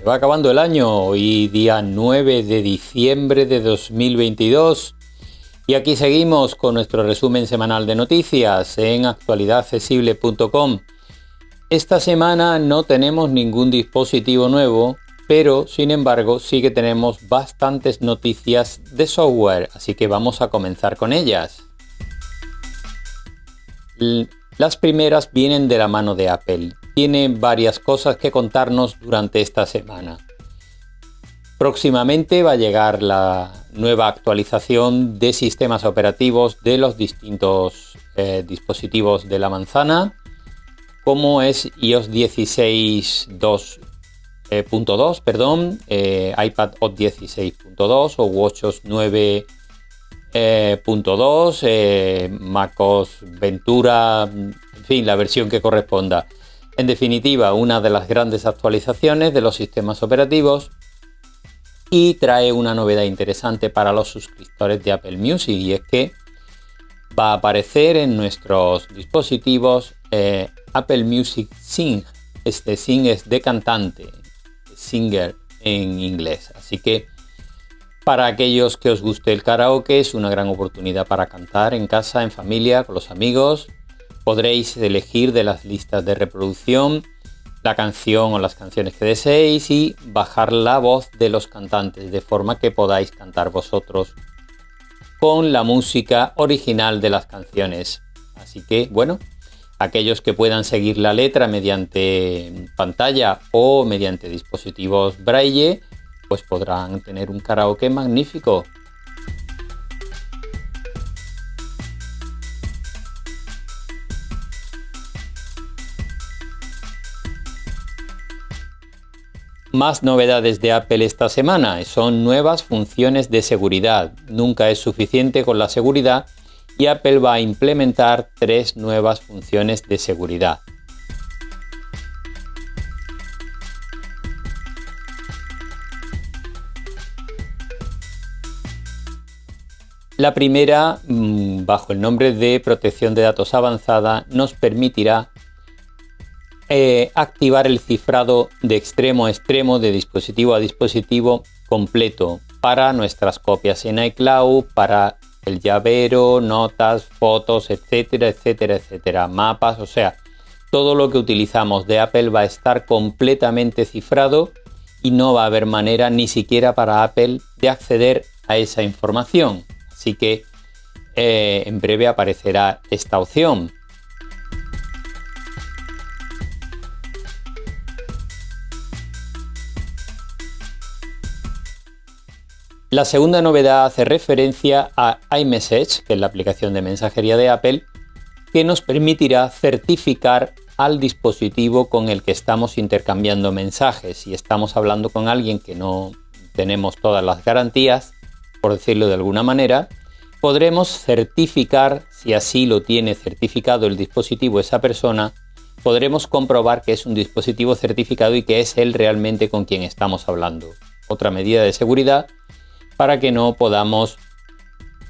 se va acabando el año, hoy día 9 de diciembre de 2022 y aquí seguimos con nuestro resumen semanal de noticias en actualidadaccesible.com. Esta semana no tenemos ningún dispositivo nuevo, pero sin embargo sí que tenemos bastantes noticias de software, así que vamos a comenzar con ellas. Las primeras vienen de la mano de Apple. Tiene varias cosas que contarnos durante esta semana. Próximamente va a llegar la nueva actualización de sistemas operativos de los distintos eh, dispositivos de la manzana, como es iOS 16.2.2, eh, perdón, eh, iPad OS 16.2 o WatchOS 9.2, MacOS Ventura, en fin, la versión que corresponda. En definitiva, una de las grandes actualizaciones de los sistemas operativos y trae una novedad interesante para los suscriptores de Apple Music y es que va a aparecer en nuestros dispositivos eh, Apple Music Sing. Este Sing es de cantante, singer en inglés. Así que para aquellos que os guste el karaoke es una gran oportunidad para cantar en casa, en familia, con los amigos. Podréis elegir de las listas de reproducción la canción o las canciones que deseéis y bajar la voz de los cantantes de forma que podáis cantar vosotros con la música original de las canciones. Así que bueno, aquellos que puedan seguir la letra mediante pantalla o mediante dispositivos braille, pues podrán tener un karaoke magnífico. Más novedades de Apple esta semana son nuevas funciones de seguridad. Nunca es suficiente con la seguridad y Apple va a implementar tres nuevas funciones de seguridad. La primera, mm, bajo el nombre de protección de datos avanzada, nos permitirá eh, activar el cifrado de extremo a extremo, de dispositivo a dispositivo completo para nuestras copias en iCloud, para el llavero, notas, fotos, etcétera, etcétera, etcétera, mapas, o sea, todo lo que utilizamos de Apple va a estar completamente cifrado y no va a haber manera ni siquiera para Apple de acceder a esa información. Así que eh, en breve aparecerá esta opción. La segunda novedad hace referencia a iMessage, que es la aplicación de mensajería de Apple, que nos permitirá certificar al dispositivo con el que estamos intercambiando mensajes. Si estamos hablando con alguien que no tenemos todas las garantías, por decirlo de alguna manera, podremos certificar, si así lo tiene certificado el dispositivo esa persona, podremos comprobar que es un dispositivo certificado y que es él realmente con quien estamos hablando. Otra medida de seguridad para que no podamos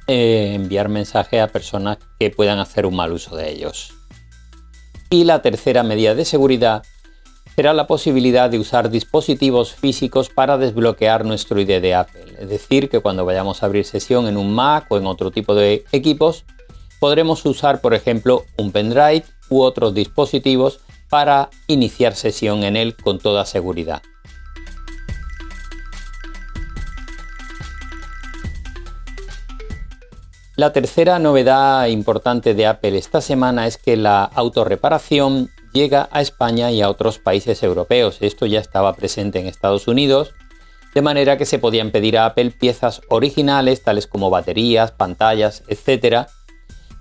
eh, enviar mensajes a personas que puedan hacer un mal uso de ellos. Y la tercera medida de seguridad será la posibilidad de usar dispositivos físicos para desbloquear nuestro ID de Apple. Es decir, que cuando vayamos a abrir sesión en un Mac o en otro tipo de equipos, podremos usar, por ejemplo, un pendrive u otros dispositivos para iniciar sesión en él con toda seguridad. La tercera novedad importante de Apple esta semana es que la autorreparación llega a España y a otros países europeos. Esto ya estaba presente en Estados Unidos, de manera que se podían pedir a Apple piezas originales, tales como baterías, pantallas, etc.,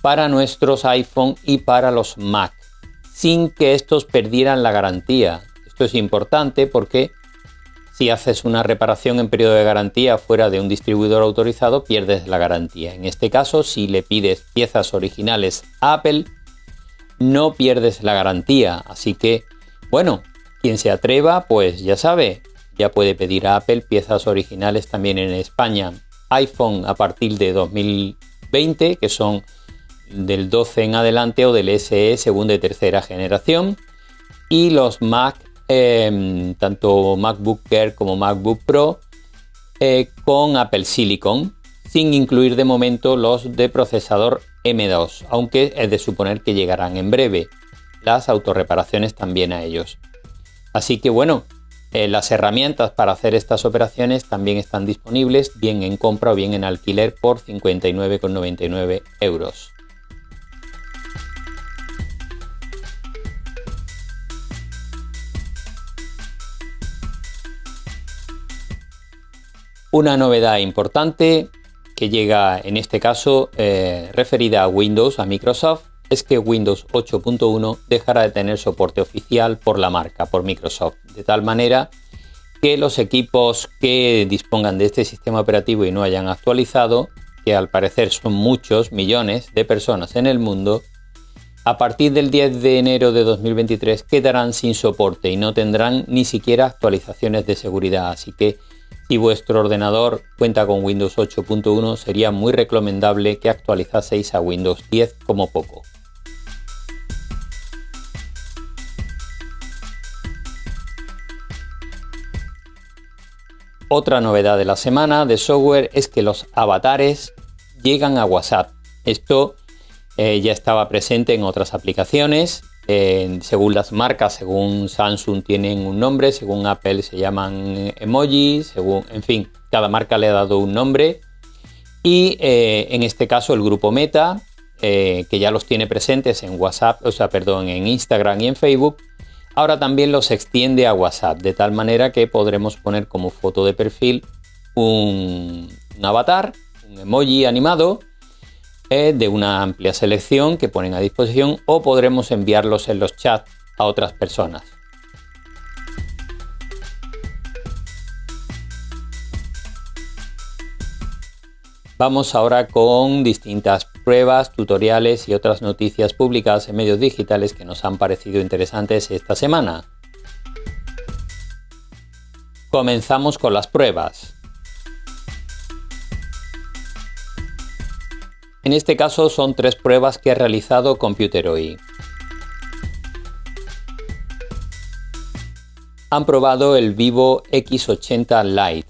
para nuestros iPhone y para los Mac, sin que estos perdieran la garantía. Esto es importante porque si haces una reparación en periodo de garantía fuera de un distribuidor autorizado, pierdes la garantía. En este caso, si le pides piezas originales a Apple, no pierdes la garantía. Así que, bueno, quien se atreva, pues ya sabe, ya puede pedir a Apple piezas originales también en España. iPhone a partir de 2020, que son del 12 en adelante o del SE segunda y tercera generación. Y los Mac, em, tanto MacBook Air como MacBook Pro, eh, con Apple Silicon, sin incluir de momento los de procesador M2, aunque es de suponer que llegarán en breve. Las autorreparaciones también a ellos. Así que bueno, eh, las herramientas para hacer estas operaciones también están disponibles, bien en compra o bien en alquiler por 59,99 euros. Una novedad importante que llega en este caso eh, referida a Windows, a Microsoft, es que Windows 8.1 dejará de tener soporte oficial por la marca, por Microsoft, de tal manera que los equipos que dispongan de este sistema operativo y no hayan actualizado, que al parecer son muchos millones de personas en el mundo, a partir del 10 de enero de 2023 quedarán sin soporte y no tendrán ni siquiera actualizaciones de seguridad. Así que si vuestro ordenador cuenta con Windows 8.1 sería muy recomendable que actualizaseis a Windows 10 como poco. Otra novedad de la semana de software es que los avatares llegan a WhatsApp. Esto eh, ya estaba presente en otras aplicaciones según las marcas, según Samsung tienen un nombre, según Apple se llaman emojis, según, en fin, cada marca le ha dado un nombre. Y eh, en este caso el grupo Meta, eh, que ya los tiene presentes en WhatsApp, o sea, perdón, en Instagram y en Facebook, ahora también los extiende a WhatsApp, de tal manera que podremos poner como foto de perfil un avatar, un emoji animado, de una amplia selección que ponen a disposición o podremos enviarlos en los chats a otras personas. Vamos ahora con distintas pruebas, tutoriales y otras noticias publicadas en medios digitales que nos han parecido interesantes esta semana. Comenzamos con las pruebas. En este caso son tres pruebas que ha realizado Computeroi. Han probado el Vivo X80 Lite.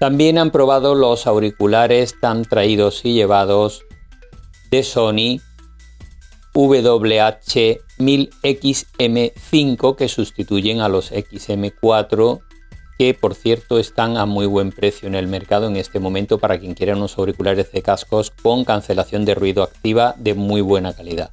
También han probado los auriculares tan traídos y llevados de Sony WH-1000XM5 que sustituyen a los XM4 que por cierto están a muy buen precio en el mercado en este momento para quien quiera unos auriculares de cascos con cancelación de ruido activa de muy buena calidad.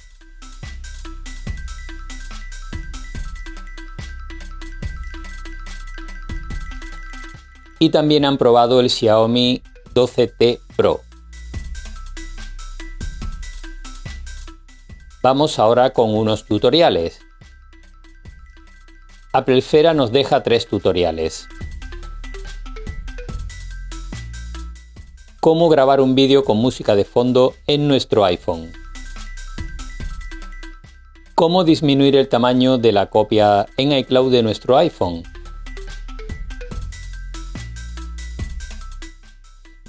Y también han probado el Xiaomi 12T Pro. Vamos ahora con unos tutoriales. Applefera nos deja tres tutoriales. Cómo grabar un vídeo con música de fondo en nuestro iPhone. Cómo disminuir el tamaño de la copia en iCloud de nuestro iPhone.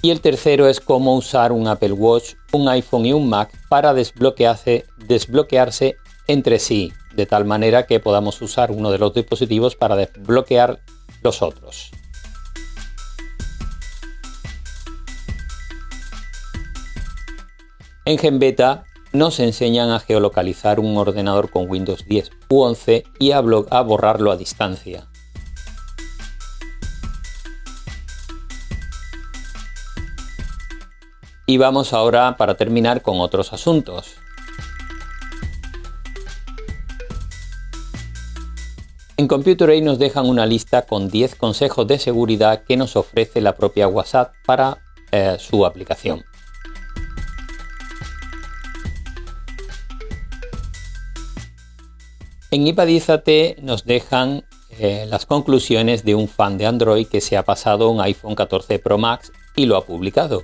Y el tercero es cómo usar un Apple Watch, un iPhone y un Mac para desbloquearse, desbloquearse entre sí de tal manera que podamos usar uno de los dispositivos para desbloquear los otros. En GenBeta nos enseñan a geolocalizar un ordenador con Windows 10 u 11 y a, a borrarlo a distancia. Y vamos ahora para terminar con otros asuntos. En Computer nos dejan una lista con 10 consejos de seguridad que nos ofrece la propia WhatsApp para eh, su aplicación. En IPA10AT nos dejan eh, las conclusiones de un fan de Android que se ha pasado un iPhone 14 Pro Max y lo ha publicado.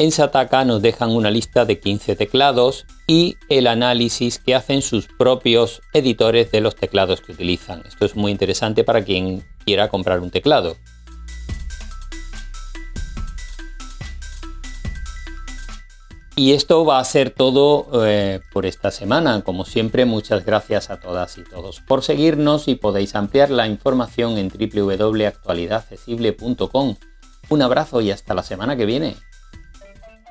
En Sataka nos dejan una lista de 15 teclados y el análisis que hacen sus propios editores de los teclados que utilizan. Esto es muy interesante para quien quiera comprar un teclado. Y esto va a ser todo eh, por esta semana. Como siempre, muchas gracias a todas y todos por seguirnos y podéis ampliar la información en www.actualidadaccesible.com. Un abrazo y hasta la semana que viene.